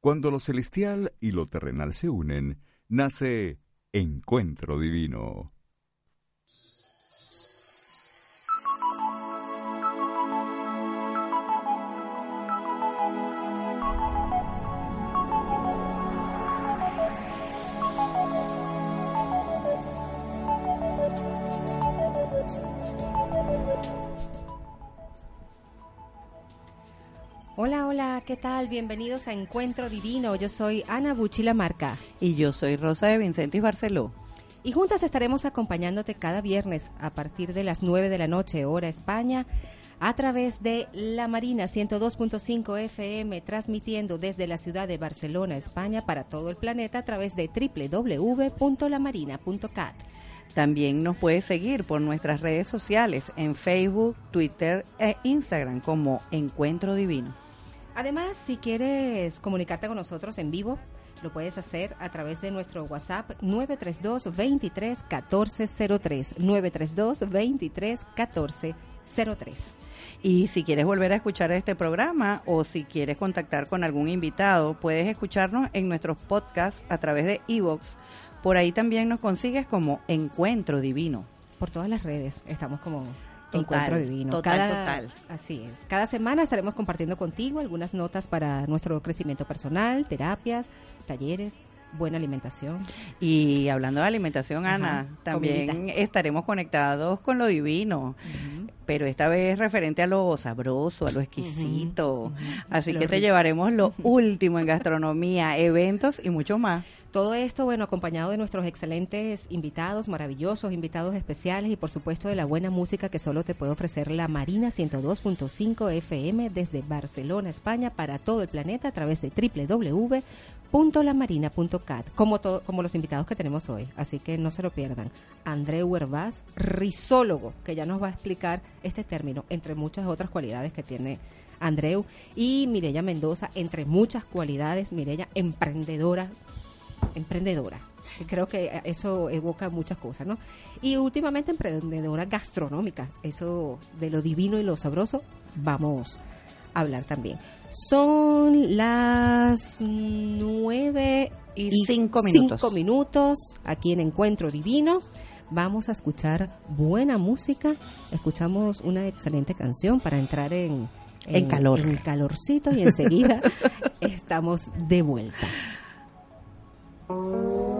Cuando lo celestial y lo terrenal se unen, nace Encuentro Divino. Tal? Bienvenidos a Encuentro Divino. Yo soy Ana Buchila Marca. Y yo soy Rosa de Vincentis Barceló. Y juntas estaremos acompañándote cada viernes a partir de las 9 de la noche, hora España, a través de La Marina 102.5 FM, transmitiendo desde la ciudad de Barcelona, España, para todo el planeta a través de www.lamarina.cat. También nos puedes seguir por nuestras redes sociales en Facebook, Twitter e Instagram como Encuentro Divino. Además, si quieres comunicarte con nosotros en vivo, lo puedes hacer a través de nuestro WhatsApp 932 23 1403 932 23 1403. Y si quieres volver a escuchar este programa o si quieres contactar con algún invitado, puedes escucharnos en nuestros podcasts a través de Evox. Por ahí también nos consigues como Encuentro Divino. Por todas las redes estamos como Encuentro Divino. Total, total. Así es. Cada semana estaremos compartiendo contigo algunas notas para nuestro crecimiento personal, terapias, talleres, buena alimentación. Y hablando de alimentación, Ana, también estaremos conectados con lo divino, pero esta vez referente a lo sabroso, a lo exquisito. Así que te llevaremos lo último en gastronomía, eventos y mucho más. Todo esto, bueno, acompañado de nuestros excelentes invitados, maravillosos invitados especiales y por supuesto de la buena música que solo te puede ofrecer la Marina 102.5 FM desde Barcelona, España, para todo el planeta a través de www.lamarina.cat, como, como los invitados que tenemos hoy. Así que no se lo pierdan. Andreu Herbaz, risólogo, que ya nos va a explicar este término, entre muchas otras cualidades que tiene Andreu, y Mirella Mendoza, entre muchas cualidades, Mirella emprendedora, emprendedora. Creo que eso evoca muchas cosas, ¿no? Y últimamente emprendedora gastronómica, eso de lo divino y lo sabroso, vamos a hablar también. Son las nueve y, cinco minutos. cinco minutos aquí en Encuentro Divino. Vamos a escuchar buena música. Escuchamos una excelente canción para entrar en, en, calor. En calorcito y enseguida estamos de vuelta. う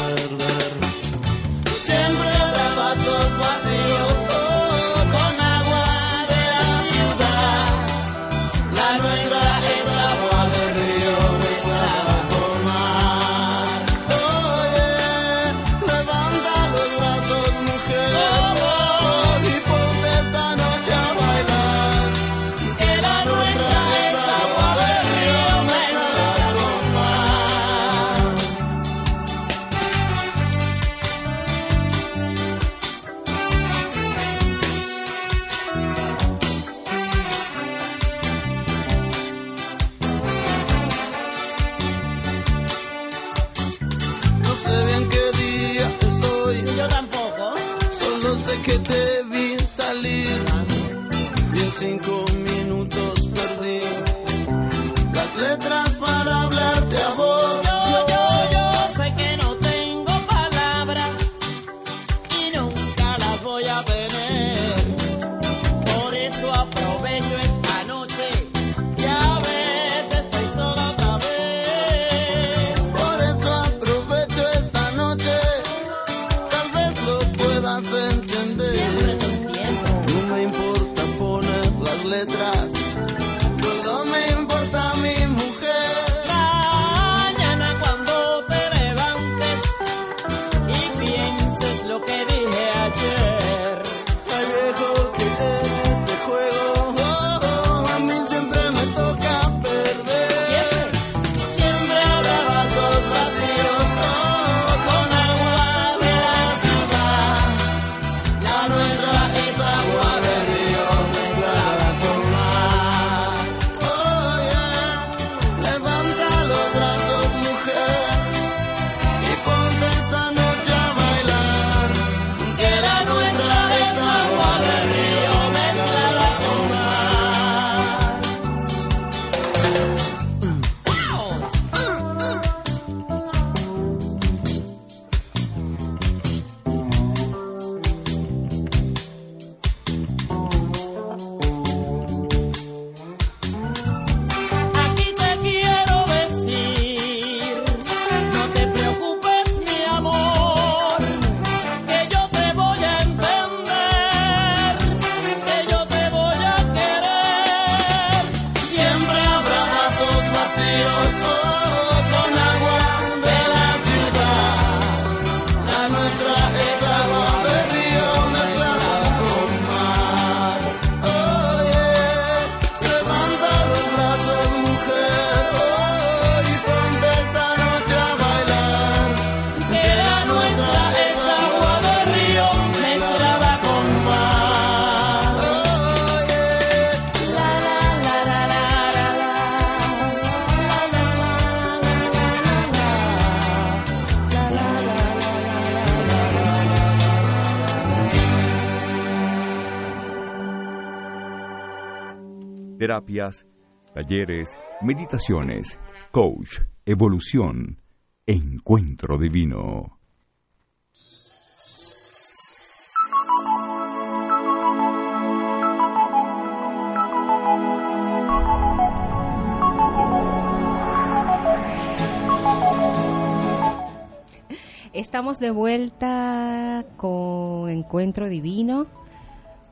Terapias, talleres, meditaciones, coach, evolución, encuentro divino. Estamos de vuelta con Encuentro Divino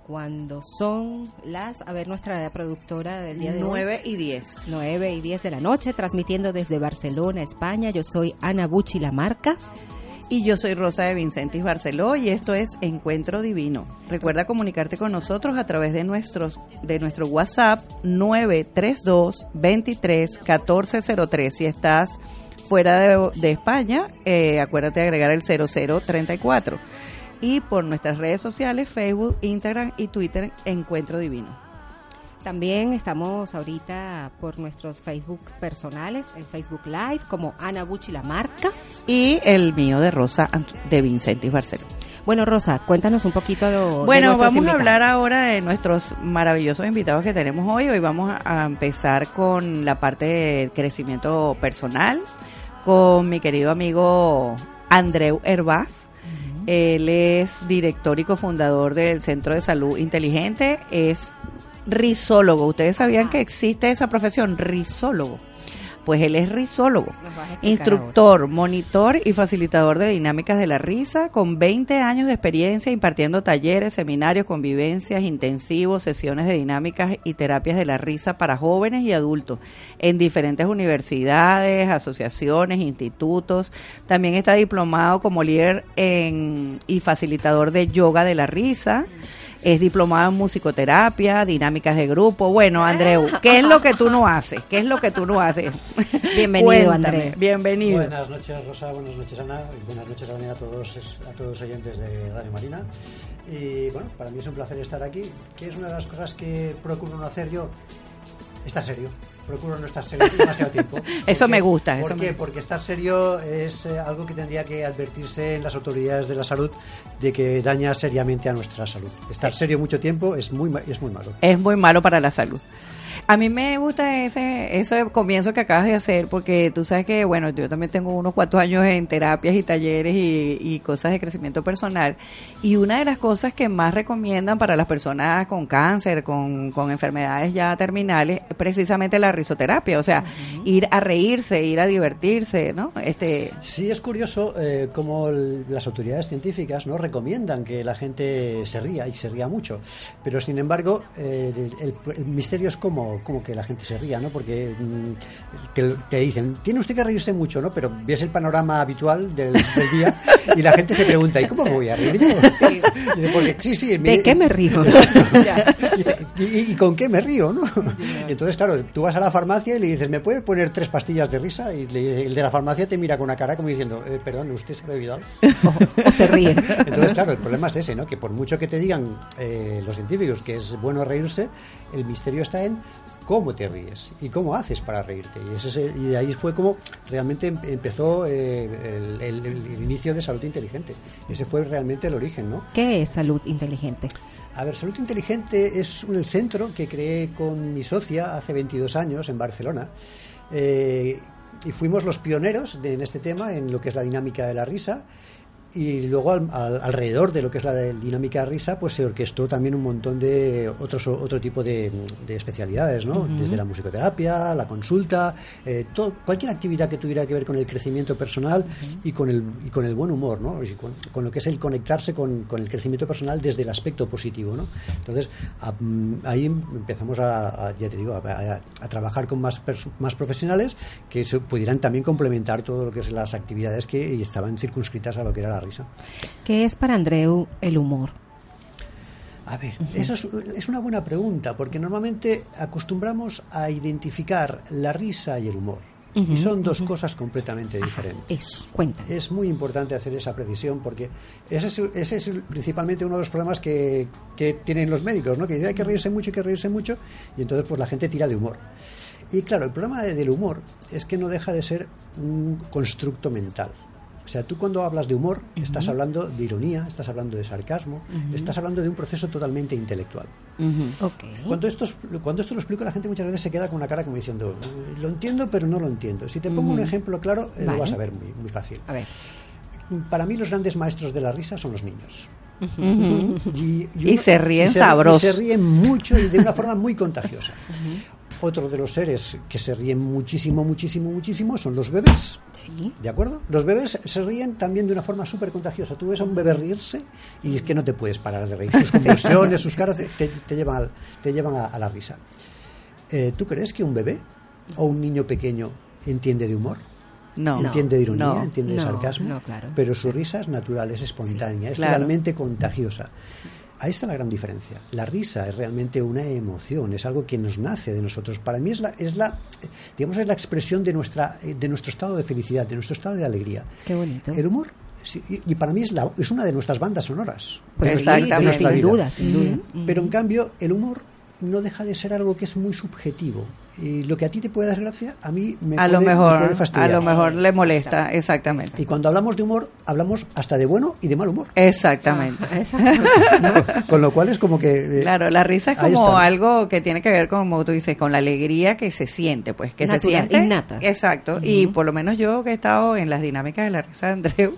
cuando son las, a ver, nuestra productora del día de 9 y 10. 9 y 10 de la noche, transmitiendo desde Barcelona, España. Yo soy Ana Bucci La Marca. Y yo soy Rosa de Vincentis Barceló y esto es Encuentro Divino. Recuerda comunicarte con nosotros a través de, nuestros, de nuestro WhatsApp 932 23 1403. Si estás fuera de, España, eh, acuérdate de agregar el 0034. Y por nuestras redes sociales, Facebook, Instagram y Twitter, Encuentro Divino. También estamos ahorita por nuestros Facebook personales, el Facebook Live, como Ana Bucci La Marca. Y el mío de Rosa de Vincentis Barcelona. Bueno, Rosa, cuéntanos un poquito de Bueno, vamos a hablar ahora de nuestros maravillosos invitados que tenemos hoy. Hoy vamos a empezar con la parte de crecimiento personal con mi querido amigo Andreu Herbaz. Él es director y cofundador del Centro de Salud Inteligente, es risólogo. ¿Ustedes sabían que existe esa profesión, risólogo? Pues él es risólogo, instructor, monitor y facilitador de dinámicas de la risa, con 20 años de experiencia impartiendo talleres, seminarios, convivencias, intensivos, sesiones de dinámicas y terapias de la risa para jóvenes y adultos en diferentes universidades, asociaciones, institutos. También está diplomado como líder en, y facilitador de yoga de la risa es diplomado en musicoterapia, dinámicas de grupo. Bueno, Andreu, ¿qué es lo que tú no haces? ¿Qué es lo que tú no haces? Bienvenido, Andreu. Bienvenido. Buenas noches, Rosa. Buenas noches, Ana. Y buenas noches también a todos, a todos los oyentes de Radio Marina. Y bueno, para mí es un placer estar aquí, que es una de las cosas que procuro no hacer yo. Estar serio procuro no estar serio demasiado tiempo. eso me gusta. ¿Por qué? Porque estar serio es eh, algo que tendría que advertirse en las autoridades de la salud de que daña seriamente a nuestra salud. Estar serio mucho tiempo es muy, es muy malo. Es muy malo para la salud. A mí me gusta ese, ese comienzo que acabas de hacer porque tú sabes que, bueno, yo también tengo unos cuantos años en terapias y talleres y, cosas de crecimiento personal. Y una de las cosas que más recomiendan para las personas con cáncer, con, enfermedades ya terminales, es precisamente la risoterapia, o sea, ir a reírse, ir a divertirse, ¿no? Este... Sí, es curioso eh, cómo las autoridades científicas no recomiendan que la gente se ría y se ría mucho, pero sin embargo eh, el misterio es cómo como que la gente se ría, ¿no? Porque mm, te, dicen, tiene usted que reírse mucho, ¿no? Pero ves el panorama habitual del, día y la gente se pregunta, ¿y cómo me voy a reír yo? Sí. sí, ¿De qué me río? ¿Y, con qué me río, no? Entonces, claro, tú vas a la farmacia y le dices, ¿me puede poner tres pastillas de risa? Y el de la farmacia te mira con una cara como diciendo, eh, perdón, ¿usted se ha olvidado? O, se ríe. Entonces, claro, el problema es ese, ¿no? Que por mucho que te digan eh, los científicos que es bueno reírse, el misterio está en cómo te ríes y cómo haces para reírte. Y, ese, y ahí fue como realmente em, empezó eh, el, inicio de Salud Inteligente. Ese fue realmente el origen, ¿no? ¿Qué es Salud Inteligente? A ver, Salud Inteligente es el centro que creé con mi socia hace 22 años en Barcelona. Eh, y fuimos los pioneros en este tema, en lo que es la dinámica de la risa y luego alrededor de lo que es la dinámica de risa pues se orquestó también un montón de otros otro tipo de, especialidades no desde la musicoterapia la consulta eh, cualquier actividad que tuviera que ver con el crecimiento personal y con el y con el buen humor no con, lo que es el conectarse con, con, el crecimiento personal desde el aspecto positivo no entonces mm, ahí empezamos a, ya te digo a, trabajar con más más profesionales que pudieran también complementar todo lo que es las actividades que estaban circunscritas a lo que era la risa. ¿Qué es para Andreu el humor? A ver, eso es, una buena pregunta, porque normalmente acostumbramos a identificar la risa y el humor. y son dos cosas completamente diferentes. Eso, cuenta. Es muy importante hacer esa precisión porque ese es, principalmente uno de los problemas que, que, tienen los médicos, ¿no? Que hay que reírse mucho, hay que reírse mucho, y entonces pues la gente tira de humor. Y claro, el problema del humor es que no deja de ser un constructo mental sea, tú cuando hablas de humor, estás hablando de ironía, estás hablando de sarcasmo, estás hablando de un proceso totalmente intelectual. Cuando, esto, cuando esto lo explico, la gente muchas veces se queda con una cara como diciendo, lo entiendo, pero no lo entiendo. Si te pongo un ejemplo claro, eh, lo vas a ver muy, muy fácil. A ver. Para mí los grandes maestros de la risa son los niños. y, se ríen sabrosos. se ríen mucho y de una forma muy contagiosa. Otro de los seres que se ríen muchísimo, muchísimo, muchísimo son los bebés. Sí. ¿De acuerdo? Los bebés se ríen también de una forma súper contagiosa. Tú ves a un bebé reírse y es que no te puedes parar de reír. Sus convulsiones, sus caras te, llevan, te llevan a, la risa. Eh, ¿Tú crees que un bebé o un niño pequeño entiende de humor? No, entiende de ironía, entiende de sarcasmo, claro. pero su risa es natural, es espontánea, es realmente contagiosa. Ahí está la gran diferencia. La risa es realmente una emoción, es algo que nos nace de nosotros. Para mí es la, es la, digamos, es la expresión de nuestra, de nuestro estado de felicidad, de nuestro estado de alegría. Qué bonito. El humor y, para mí es, la, es una de nuestras bandas sonoras. Pues Exactamente. sin duda, sin duda. Pero en cambio, el humor no deja de ser algo que es muy subjetivo y lo que a ti te puede dar gracia, a mí me, a puede, lo mejor, fastidiar. A lo mejor le molesta, exactamente. Y cuando hablamos de humor, hablamos hasta de bueno y de mal humor. Exactamente. Ah, con lo cual es como que... Eh, claro, la risa es como algo que tiene que ver, como tú dices, con la alegría que se siente, pues, que se siente. Innata. Exacto. Y por lo menos yo que he estado en las dinámicas de la risa de Andreu,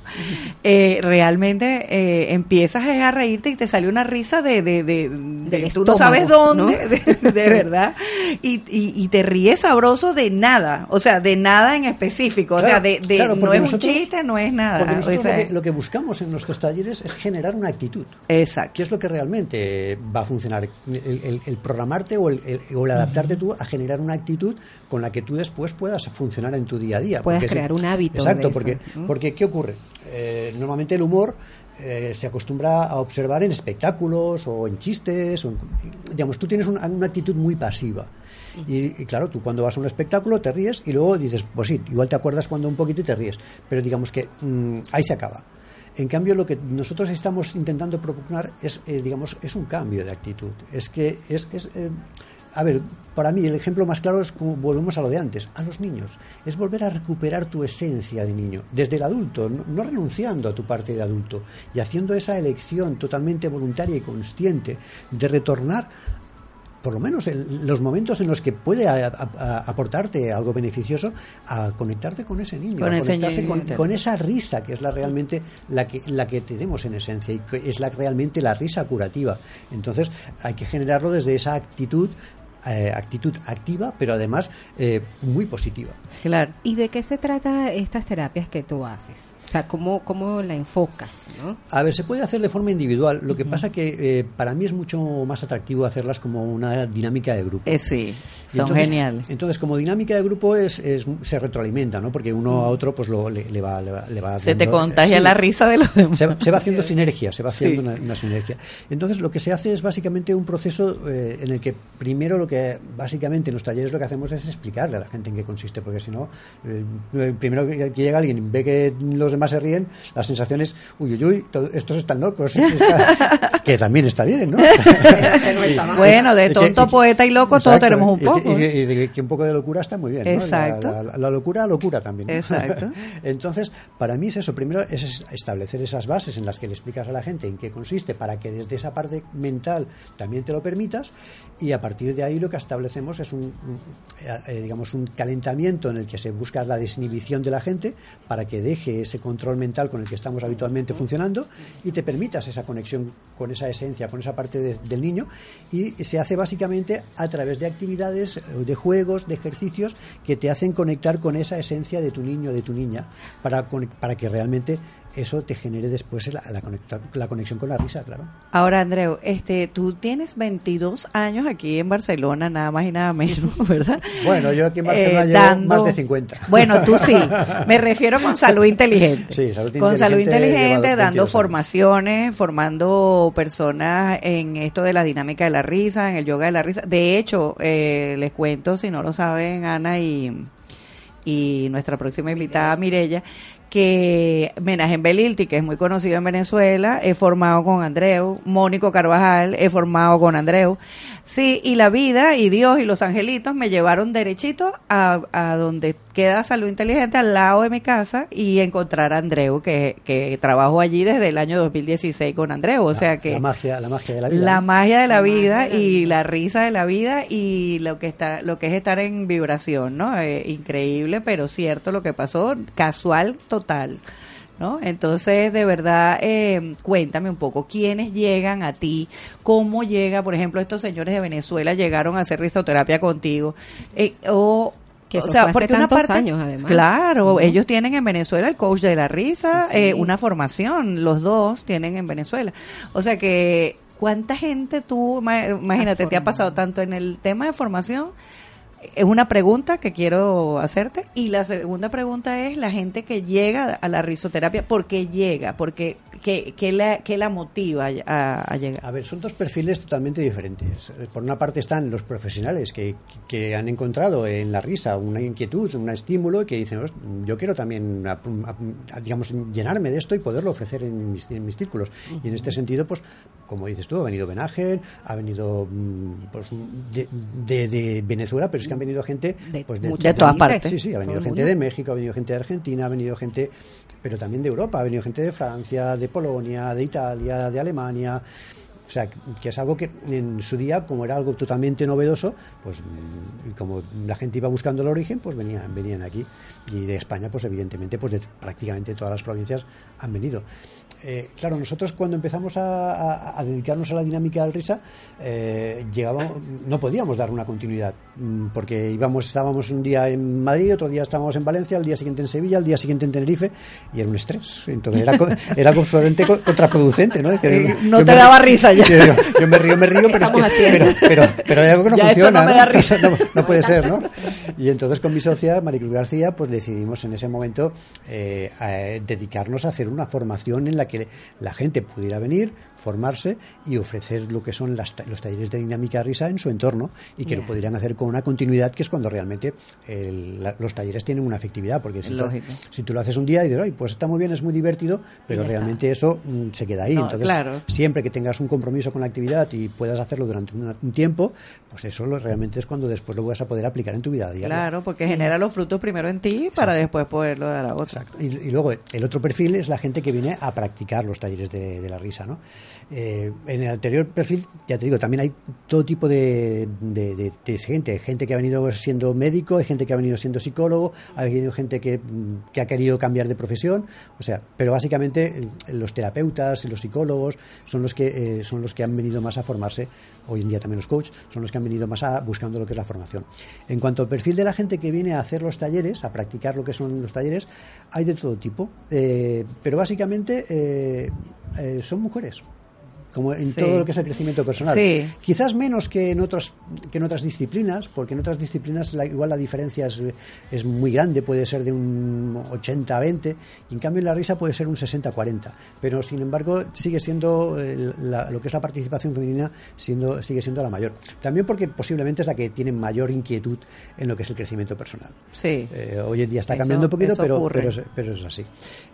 eh, realmente eh, empiezas a reírte y te sale una risa de... de, de, tú no sabes dónde, De, verdad. y, y te ríes sabroso de nada, o sea, de nada en específico, o sea, de, no es un chiste, no es nada. lo, que, buscamos en nuestros talleres es generar una actitud. Exacto. Que es lo que realmente va a funcionar, el, programarte o el, adaptarte tú a generar una actitud con la que tú después puedas funcionar en tu día a día. Puedes crear un hábito. Exacto, porque, porque ¿qué ocurre? Eh, normalmente el humor eh, se acostumbra a observar en espectáculos o en chistes. O digamos, tú tienes una, actitud muy pasiva. Y, claro, tú cuando vas a un espectáculo te ríes y luego dices, pues sí, igual te acuerdas cuando un poquito y te ríes. Pero digamos que mm, ahí se acaba. En cambio, lo que nosotros estamos intentando propugnar es, eh, digamos, es un cambio de actitud. Es que es, es eh, a ver, para mí el ejemplo más claro es como volvemos a lo de antes, a los niños. Es volver a recuperar tu esencia de niño, desde el adulto, no, renunciando a tu parte de adulto y haciendo esa elección totalmente voluntaria y consciente de retornar por lo menos en los momentos en los que puede aportarte algo beneficioso, a conectarte con ese niño, con a conectarse con, esa risa que es la realmente la que, la que tenemos en esencia y que es la realmente la risa curativa. Entonces hay que generarlo desde esa actitud eh, actitud activa, pero además eh, muy positiva. Claro. ¿Y de qué se trata estas terapias que tú haces? O sea, ¿cómo, cómo la enfocas? ¿no? A ver, se puede hacer de forma individual. Lo que pasa que eh, para mí es mucho más atractivo hacerlas como una dinámica de grupo. sí, son geniales. Entonces, como dinámica de grupo es, se retroalimenta, ¿no? Porque uno a otro pues lo, le, va, le, va, Se te contagia la risa de los demás. Se, va haciendo sinergia, se va haciendo una, sinergia. Entonces, lo que se hace es básicamente un proceso en el que primero lo que básicamente en los talleres lo que hacemos es explicarle a la gente en qué consiste, porque si no, eh, primero que, llega alguien ve que los demás se ríen, la sensación es, uy, uy, uy, estos están locos, que también está bien, ¿no? bueno, de tonto, poeta y loco todos tenemos un poco. Y, de que un poco de locura está muy bien, Exacto. La, locura, locura también. Exacto. Entonces, para mí es eso, primero es establecer esas bases en las que le explicas a la gente en qué consiste, para que desde esa parte mental también te lo permitas, y a partir de ahí lo que establecemos es un, eh, digamos, un calentamiento en el que se busca la desinhibición de la gente para que deje ese control mental con el que estamos habitualmente funcionando y te permitas esa conexión con esa esencia, con esa parte del niño y se hace básicamente a través de actividades, eh, de juegos, de ejercicios que te hacen conectar con esa esencia de tu niño, de tu niña, para, para que realmente eso te genere después la, la, conexión con la risa, claro. Ahora, Andreu, este, tú tienes 22 años aquí en Barcelona, nada más y nada menos, ¿verdad? bueno, yo aquí en Barcelona eh, llevo más de 50. Bueno, tú sí. Me refiero con salud inteligente. Sí, salud inteligente. Con salud inteligente, dando formaciones, formando personas en esto de la dinámica de la risa, en el yoga de la risa. De hecho, eh, les cuento, si no lo saben, Ana y y nuestra próxima invitada Mirella, que Menajem Belilti, que es muy conocido en Venezuela, he formado con Andreu, Mónico Carvajal, he formado con Andreu. Sí, y la vida y Dios y los angelitos me llevaron derechito a, a donde queda Salud Inteligente, al lado de mi casa, y encontrar a Andreu, que, que trabajo allí desde el año 2016 con Andreu. O sea que... La magia, la magia de la vida. La magia de la vida y la risa de la vida y lo que está lo que es estar en vibración, ¿no? Eh, increíble, pero cierto lo que pasó, casual total. ¿No? Entonces, de verdad, eh, cuéntame un poco, ¿quiénes llegan a ti? ¿Cómo llega, por ejemplo, estos señores de Venezuela llegaron a hacer risoterapia contigo? Eh, o que o sea, porque una parte, años además. Claro, ellos tienen en Venezuela el coach de la risa, eh, una formación, los dos tienen en Venezuela. O sea que, ¿cuánta gente tú, imagínate, te ha pasado tanto en el tema de formación es una pregunta que quiero hacerte. Y la segunda pregunta es la gente que llega a la risoterapia, ¿por qué llega? Porque, ¿qué, qué, la, qué la motiva a, llegar? A ver, son dos perfiles totalmente diferentes. Por una parte están los profesionales que, que han encontrado en la risa una inquietud, un estímulo, que dicen, yo quiero también, digamos, llenarme de esto y poderlo ofrecer en mis, en mis círculos. Y en este sentido, pues, como dices tú, ha venido Benager, ha venido mm, pues, de, de, de Venezuela, pero es que han venido gente de, pues de, de todas partes. Sí, sí, ha venido gente de México, ha venido gente de Argentina, ha venido gente, pero también de Europa, ha venido gente de Francia, de Polonia, de Italia, de Alemania. O sea, que es algo que en su día, como era algo totalmente novedoso, pues y como la gente iba buscando el origen, pues venían, venían aquí. Y de España, pues evidentemente, pues de prácticamente todas las provincias han venido. Eh, claro, nosotros cuando empezamos a, dedicarnos a la dinámica del risa, eh, no podíamos dar una continuidad, mm, porque íbamos, estábamos un día en Madrid, otro día estábamos en Valencia, el día siguiente en Sevilla, el día siguiente en Tenerife, y era un estrés. Entonces era, era absolutamente contraproducente, ¿no? no te daba risa ya. Yo, me río, me río, pero es que pero, pero, hay algo que no funciona. No, puede ser, ¿no? Y entonces con mi socia, Maricruz García, pues decidimos en ese momento eh, dedicarnos a hacer una formación en la que que la gente pudiera venir, formarse y ofrecer lo que son los talleres de dinámica risa en su entorno y que lo podrían hacer con una continuidad que es cuando realmente los talleres tienen una efectividad. Porque si, tú, si tú, lo haces un día y dices, pues está muy bien, es muy divertido, pero realmente eso mm, se queda ahí. Entonces, siempre que tengas un compromiso con la actividad y puedas hacerlo durante un, tiempo, pues eso realmente es cuando después lo vas a poder aplicar en tu vida diaria. Claro, porque genera los frutos primero en ti para después poderlo dar a otra. Y, y luego el otro perfil es la gente que viene a practicar los talleres de, la risa. ¿no? Eh, en el anterior perfil, ya te digo, también hay todo tipo de, gente. Gente que ha venido siendo médico, hay gente que ha venido siendo psicólogo, ha venido gente que, ha querido cambiar de profesión. O sea, pero básicamente los terapeutas los psicólogos son los que, eh, son los que han venido más a formarse. Hoy en día también los coaches son los que han venido más a, buscando lo que es la formación. En cuanto al perfil de la gente que viene a hacer los talleres, a practicar lo que son los talleres, hay de todo tipo. Eh, pero básicamente eh, son mujeres como en todo lo que es el crecimiento personal. Quizás menos que en otras que en otras disciplinas, porque en otras disciplinas igual la diferencia es, es, muy grande, puede ser de un 80 a 20, y en cambio en la risa puede ser un 60 a 40, pero sin embargo sigue siendo lo que es la participación femenina siendo sigue siendo la mayor. También porque posiblemente es la que tiene mayor inquietud en lo que es el crecimiento personal. Sí. Eh, hoy en día está cambiando un poquito, pero, pero, es, así.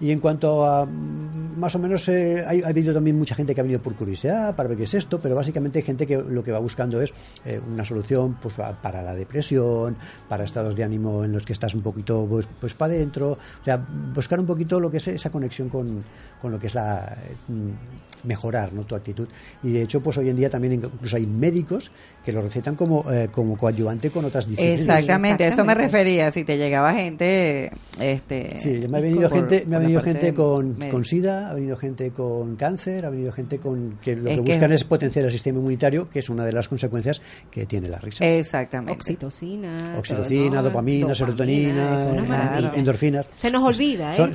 Y en cuanto a más o menos eh, ha habido también mucha gente que ha venido por curiosidad para ver qué es esto, pero básicamente hay gente que lo que va buscando es eh, una solución pues, para la depresión, para estados de ánimo en los que estás un poquito pues, pues para adentro, o sea, buscar un poquito lo que es esa conexión con, con lo que es la mm, mejorar ¿no? tu actitud. Y de hecho, pues hoy en día también incluso hay médicos que lo recetan como, eh, como coadyuvante con otras disciplinas. Exactamente, eso me refería, si te llegaba gente... Este, sí, me ha venido gente, me ha venido gente con, con, SIDA, ha venido gente con cáncer, ha venido gente con que lo que, buscan es potenciar el sistema inmunitario, que es una de las consecuencias que tiene la risa. Exactamente. Oxitocina. Oxitocina, dopamina, serotonina, endorfinas. Se nos olvida, ¿eh?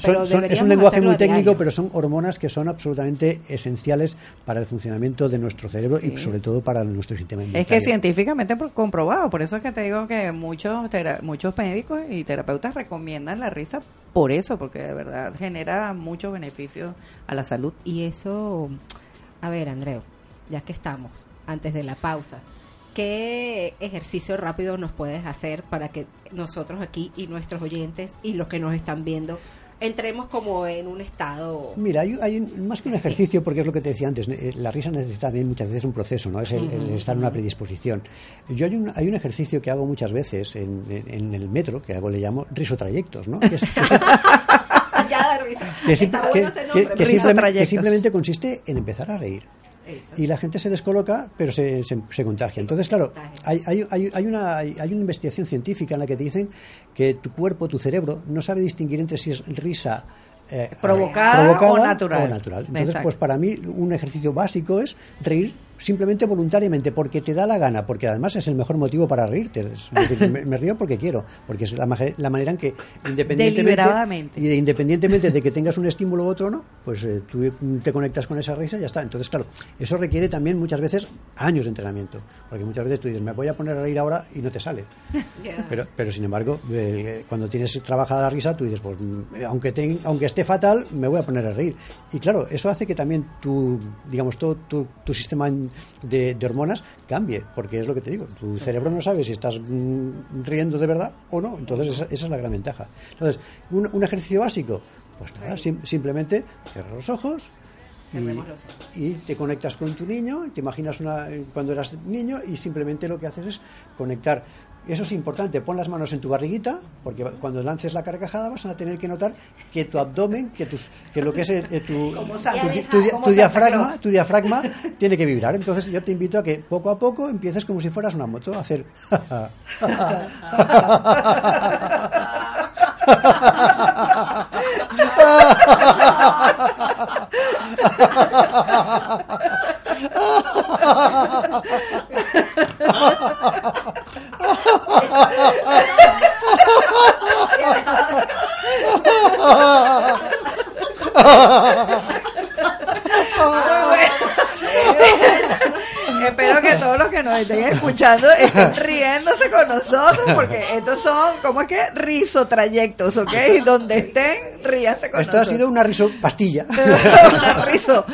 es un lenguaje muy técnico, pero son hormonas que son absolutamente esenciales para el funcionamiento de nuestro cerebro y sobre todo para nuestro sistema inmunitario científicamente comprobado, por eso es que te digo que muchos muchos médicos y terapeutas recomiendan la risa por eso, porque de verdad genera muchos beneficios a la salud. Y eso, a ver, Andreu, ya que estamos antes de la pausa, ¿qué ejercicio rápido nos puedes hacer para que nosotros aquí y nuestros oyentes y los que nos están viendo entremos como en un estado... Mira, hay, hay más que un ejercicio, porque es lo que te decía antes, eh, la risa necesita también muchas veces un proceso, ¿no? Es el, estar en una predisposición. Yo hay un, hay un ejercicio que hago muchas veces en, en, el metro, que hago, le llamo risotrayectos, ¿no? Que, simplemente consiste en empezar a reír. Y la gente se descoloca, pero se, se, contagia. Entonces, claro, hay, hay, hay, una, hay, una investigación científica en la que te dicen que tu cuerpo, tu cerebro, no sabe distinguir entre si es risa eh, provocada, o natural. O natural. Entonces, pues para mí un ejercicio básico es reír simplemente voluntariamente, porque te da la gana, porque además es el mejor motivo para reírte. me, río porque quiero, porque es la, manera en que independientemente, y independientemente de que tengas un estímulo u otro no, pues eh, tú te conectas con esa risa y ya está. Entonces, claro, eso requiere también muchas veces años de entrenamiento, porque muchas veces tú dices, me voy a poner a reír ahora y no te sale. Pero, pero sin embargo, eh, cuando tienes trabajada la risa, tú dices, pues mm, aunque, aunque esté fatal, me voy a poner a reír. Y claro, eso hace que también tu, digamos, todo tu, tu sistema de, hormonas cambie, porque es lo que te digo, tu cerebro no sabe si estás mm, riendo de verdad o no, entonces esa, es la gran ventaja. Entonces, un, ejercicio básico, pues nada, simplemente cierra los ojos, y, y, te conectas con tu niño, te imaginas una, cuando eras niño y simplemente lo que haces es conectar eso es importante, pon las manos en tu barriguita, porque cuando lances la carcajada vas a tener que notar que tu abdomen, que, tus, que lo que es eh, tu, tu, diafragma, tu diafragma tiene que vibrar. Entonces yo te invito a que poco a poco empieces como si fueras una moto, a hacer... Espero que todos los que nos estén escuchando estén riéndose con nosotros, porque estos son, ¿cómo es que? Risotrayectos, ¿ok? Donde estén, ríanse con Esto nosotros. ha sido una riso pastilla. una riso,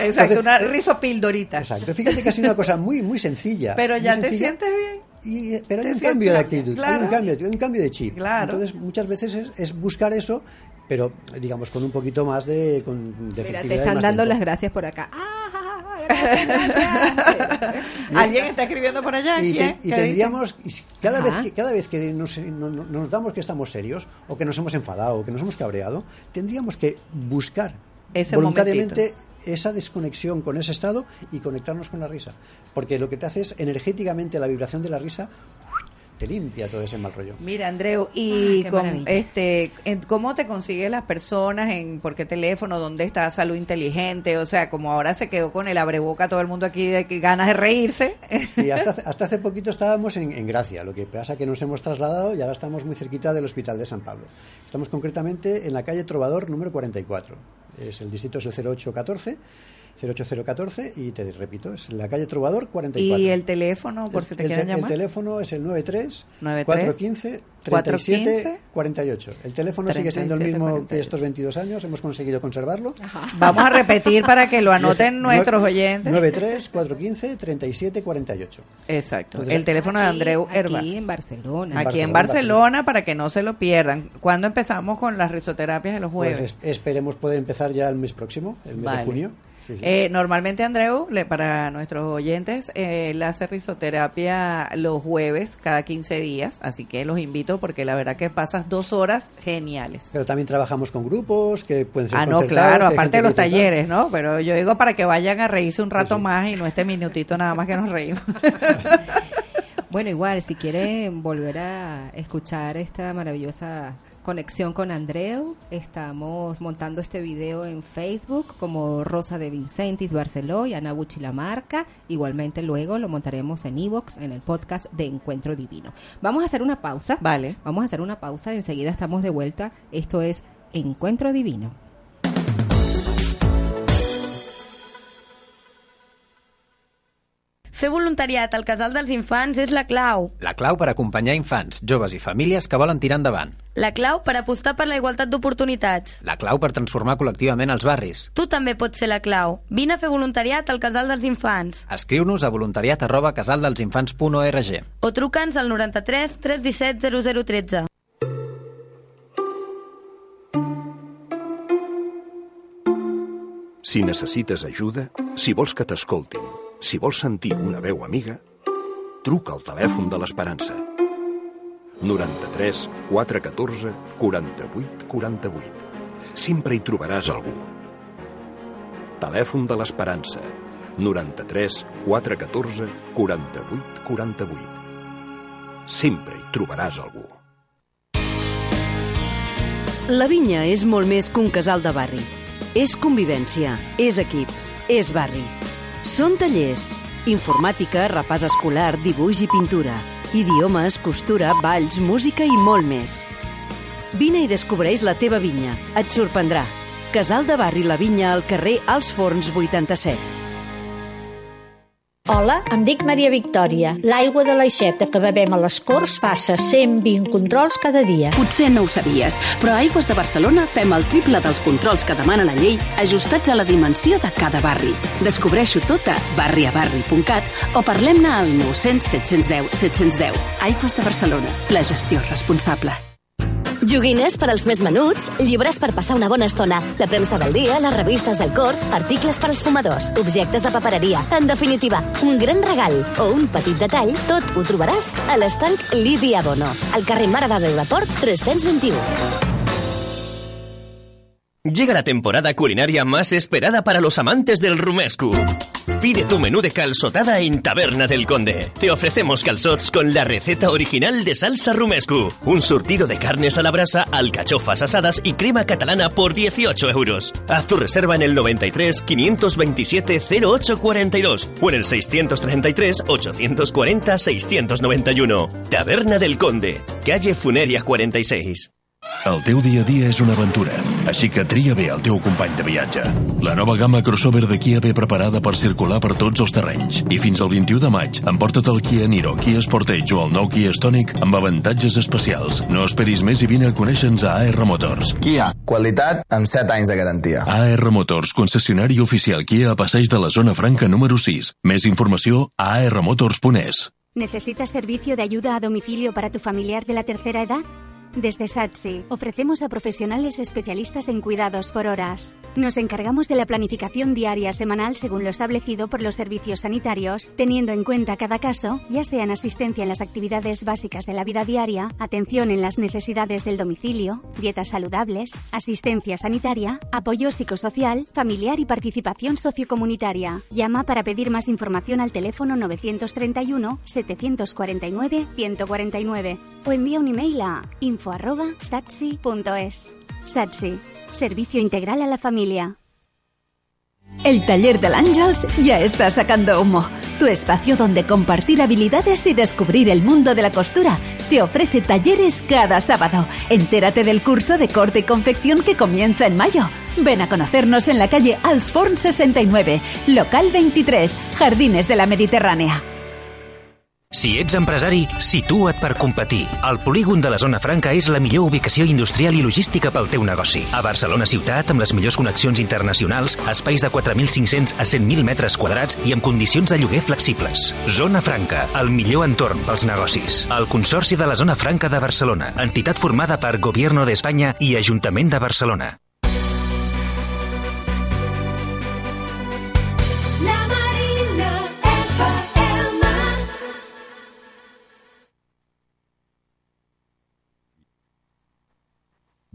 exacto, una riso pildorita. Exacto, fíjate que ha sido una cosa muy, muy sencilla. Pero ya te sientes bien. Y, pero hay un cambio de actitud, hay, un cambio, un cambio de chip. Entonces, muchas veces es, buscar eso, pero digamos con un poquito más de, con, de Mira, te están dando las gracias por acá. Ah, ¿Alguien está escribiendo por allá? Y, tendríamos, cada vez, que, cada vez que nos, nos damos que estamos serios, o que nos hemos enfadado, o que nos hemos cabreado, tendríamos que buscar Ese voluntariamente esa desconexión con ese estado y conectarnos con la risa. Porque lo que te hace es energéticamente la vibración de la risa te limpia todo ese mal rollo. Mira, Andreu, ¿y este, cómo te consigues las personas? ¿En por qué teléfono? ¿Dónde está Salud Inteligente? O sea, como ahora se quedó con el abreboca todo el mundo aquí de que ganas de reírse. Sí, hasta, hasta hace poquito estábamos en, en, Gracia. Lo que pasa es que nos hemos trasladado y ahora estamos muy cerquita del Hospital de San Pablo. Estamos concretamente en la calle Trovador número 44 es el distrito es el 0814. 08014 y te repito, es la calle Trovador 44. ¿Y el teléfono, por si te quieren llamar? El teléfono es el 93, 415 37 48. El teléfono sigue siendo el mismo que estos 22 años, hemos conseguido conservarlo. Vamos a repetir para que lo anoten nuestros oyentes. 93 415 37 48. Exacto. el teléfono de Andreu Herbas. Aquí en Barcelona. Aquí en Barcelona, para que no se lo pierdan. ¿Cuándo empezamos con las risoterapias de los pues jueves? esperemos poder empezar ya el mes próximo, el mes de junio. Eh, normalmente Andreu, le, para nuestros oyentes, eh, él hace risoterapia los jueves cada 15 días, así que los invito porque la verdad que pasas dos horas geniales. Pero también trabajamos con grupos que pueden ser Ah, no, claro, aparte de los talleres, ¿no? Pero yo digo para que vayan a reírse un rato más y no este minutito nada más que nos reímos. bueno, igual, si quieren volver a escuchar esta maravillosa conexión con Andreu. Estamos montando este video en Facebook como Rosa de Vincentis Barceló y Ana Bucci La Marca. Igualmente luego lo montaremos en Evox, en el podcast de Encuentro Divino. Vamos a hacer una pausa. Vale. Vamos a hacer una pausa. Enseguida estamos de vuelta. Esto es Encuentro Divino. Fer voluntariat al Casal dels Infants és la clau. La clau per acompanyar infants, joves i famílies que volen tirar endavant. La clau per apostar per la igualtat d'oportunitats. La clau per transformar col·lectivament els barris. Tu també pots ser la clau. Vine a fer voluntariat al Casal dels Infants. Escriu-nos a voluntariat arroba casaldelsinfants.org o truca'ns al 93 317 0013. Si necessites ajuda, si vols que t'escoltin, si vols sentir una veu amiga, truca al telèfon de l'Esperança. 93 414 48 48. Sempre hi trobaràs algú. Telèfon de l'Esperança. 93 414 48 48. Sempre hi trobaràs algú. La vinya és molt més que un casal de barri. És convivència, és equip, és barri. Són tallers, informàtica, repàs escolar, dibuix i pintura, idiomes, costura, balls, música i molt més. Vine i descobreix la teva vinya. Et sorprendrà. Casal de Barri La Vinya al carrer Els Forns 87. Hola, em dic Maria Victòria. L'aigua de l'aixeta que bevem a les Corts passa 120 controls cada dia. Potser no ho sabies, però a Aigües de Barcelona fem el triple dels controls que demana la llei ajustats a la dimensió de cada barri. Descobreixo tot a barriabarri.cat o parlem-ne al 900 710 710. Aigües de Barcelona, la gestió responsable. Joguines per als més menuts, llibres per passar una bona estona, la premsa del dia, les revistes del cor, articles per als fumadors, objectes de papereria. En definitiva, un gran regal o un petit detall, tot ho trobaràs a l'estanc Lídia Bono, al carrer Mare de Déu de Port 321. Llega la temporada culinaria más esperada para los amantes del rumescu. Pide tu menú de calzotada en Taberna del Conde. Te ofrecemos calzots con la receta original de salsa rumescu. Un surtido de carnes a la brasa, alcachofas asadas y crema catalana por 18 euros. Haz tu reserva en el 93 527 0842 o en el 633 840 691. Taberna del Conde, calle Funeria 46. El teu dia a dia és una aventura, així que tria bé el teu company de viatge. La nova gamma crossover de Kia ve preparada per circular per tots els terrenys. I fins al 21 de maig, emporta't el Kia Niro, Kia Sportage o el nou Kia Stonic amb avantatges especials. No esperis més i vine a conèixer-nos a AR Motors. Kia, qualitat amb 7 anys de garantia. AR Motors, concessionari oficial Kia a passeig de la zona franca número 6. Més informació a armotors.es. ¿Necesitas servicio de ayuda a domicilio para tu familiar de la tercera edad? Desde SATSI ofrecemos a profesionales especialistas en cuidados por horas. Nos encargamos de la planificación diaria semanal según lo establecido por los servicios sanitarios, teniendo en cuenta cada caso, ya sean asistencia en las actividades básicas de la vida diaria, atención en las necesidades del domicilio, dietas saludables, asistencia sanitaria, apoyo psicosocial, familiar y participación sociocomunitaria. Llama para pedir más información al teléfono 931 749 149 o envía un email a info arroba servicio integral a la familia. El taller del Ángels ya está sacando humo. Tu espacio donde compartir habilidades y descubrir el mundo de la costura. Te ofrece talleres cada sábado. Entérate del curso de corte y confección que comienza en mayo. Ven a conocernos en la calle Alsforn 69, local 23, Jardines de la Mediterránea. Si ets empresari, situa't per competir. El polígon de la Zona Franca és la millor ubicació industrial i logística pel teu negoci. A Barcelona ciutat, amb les millors connexions internacionals, espais de 4.500 a 100.000 metres quadrats i amb condicions de lloguer flexibles. Zona Franca, el millor entorn pels negocis. El Consorci de la Zona Franca de Barcelona, entitat formada per Gobierno d'Espanya i Ajuntament de Barcelona.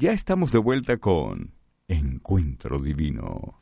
Ya estamos de vuelta con Encuentro Divino.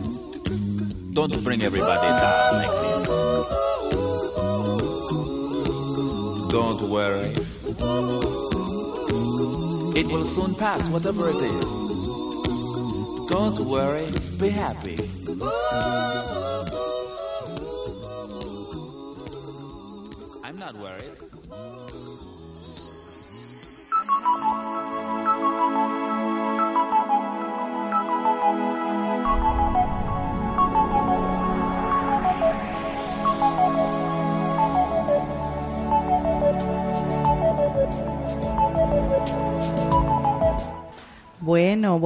Don't bring everybody down like this. Don't worry. It will soon pass, whatever it is. Don't worry, be happy. I'm not worried.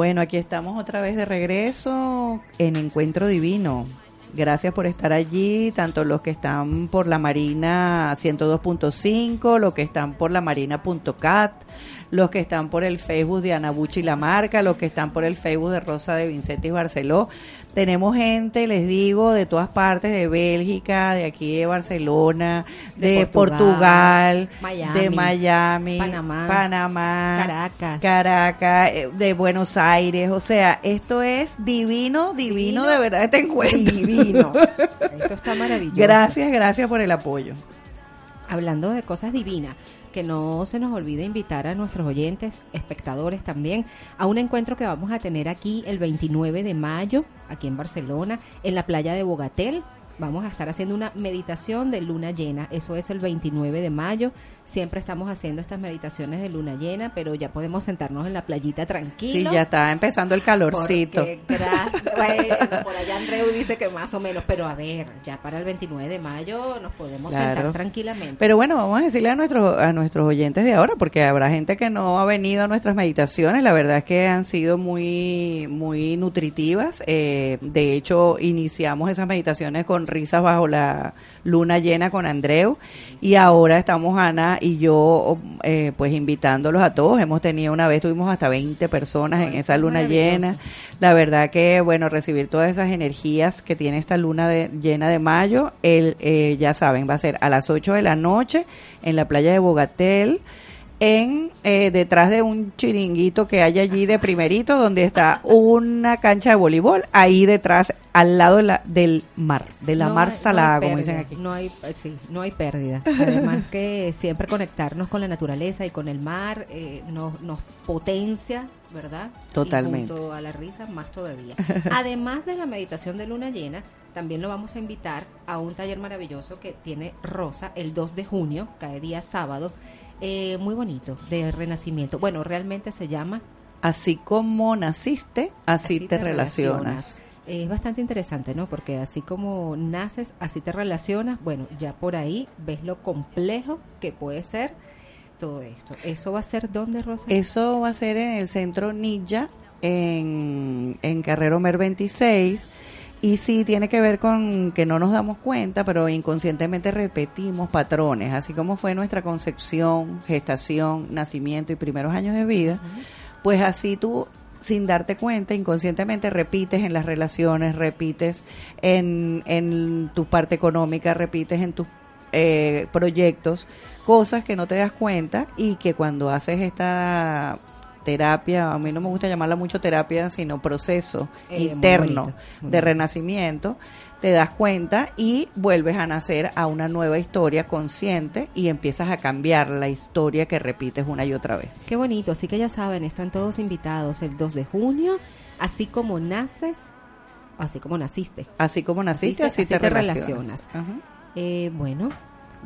Bueno, aquí estamos otra vez de regreso en Encuentro Divino. Gracias por estar allí, tanto los que están por la Marina 102.5, los que están por la Marina.cat, los que están por el Facebook de Anabuchi La Marca, los que están por el Facebook de Rosa de Vincentis Barceló. Tenemos gente, les digo, de todas partes, de Bélgica, de aquí de Barcelona, de, De Portugal, Portugal, Miami, de Miami, Panamá, Panamá, Caracas. Caracas, eh, de Buenos Aires. O sea, esto es divino, divino, de verdad este encuentro. Divino. Esto está maravilloso. Gracias, gracias por el apoyo. Hablando de cosas divinas, que no se nos olvide invitar a nuestros oyentes, espectadores también, a un encuentro que vamos a tener aquí el 29 de mayo, aquí en Barcelona, en la playa de Bogatel. Vamos a estar haciendo una meditación de luna llena. Eso es el 29 de mayo. Siempre estamos haciendo estas meditaciones de luna llena, pero ya podemos sentarnos en la playita Sí, tranquilos. ya está empezando el calorcito. Gracias. Bueno, por allá Andreu dice que más o menos, pero a ver, ya para el 29 de mayo nos podemos sentar tranquilamente. Pero bueno, vamos a decirle a nuestros a nuestros oyentes de ahora, porque habrá gente que no ha venido a nuestras meditaciones. La verdad es que han sido muy muy nutritivas. Eh, de hecho, iniciamos esas meditaciones con risas bajo la luna llena con Andreu y ahora estamos Ana y yo, eh, pues invitándolos a todos. Hemos tenido una vez tuvimos hasta 20 personas en esa luna llena. La verdad que bueno recibir todas esas energías que tiene esta luna de- llena de mayo, el, eh, ya saben, va a ser a las 8 de la noche en la playa de Bogatel. En eh, detrás de un chiringuito que hay allí de primerito donde está una cancha de voleibol ahí detrás al lado de la, del mar de la No mar hay- no salada hay como dicen aquí No hay, sí, no hay pérdida. Además que siempre conectarnos con la naturaleza y con el mar eh, nos, nos potencia, ¿verdad? Totalmente. Y junto a la risa más todavía. Además de la meditación de luna llena, también lo vamos a invitar a un taller maravilloso que tiene Rosa el 2 de junio, cae día sábado, eh, muy bonito, de renacimiento. Bueno, realmente se llama así como naciste así, te, relacionas. Es bastante interesante, ¿no? Porque así como naces, así te relacionas. Bueno, ya por ahí ves lo complejo que puede ser todo esto. ¿Eso va a ser dónde, Rosa? Eso va a ser en el centro Ninja, en, en Carrero Mer 26. Y sí, tiene que ver con que no nos damos cuenta, pero inconscientemente repetimos patrones, así como fue nuestra concepción, gestación, nacimiento y primeros años de vida, pues así tú, sin darte cuenta, inconscientemente repites en las relaciones, repites en, en tu parte económica, repites en tus eh, proyectos, cosas que no te das cuenta y que cuando haces esta terapia, a mí no me gusta llamarla mucho terapia, sino proceso Eh, interno de renacimiento, te das cuenta y vuelves a nacer a una nueva historia consciente y empiezas a cambiar la historia que repites una y otra vez. Qué bonito. Así que ya saben, están todos invitados el 2 de junio. Así como naces, así como naciste. Así como naciste, así, te, relacionas. Ajá. Eh, bueno,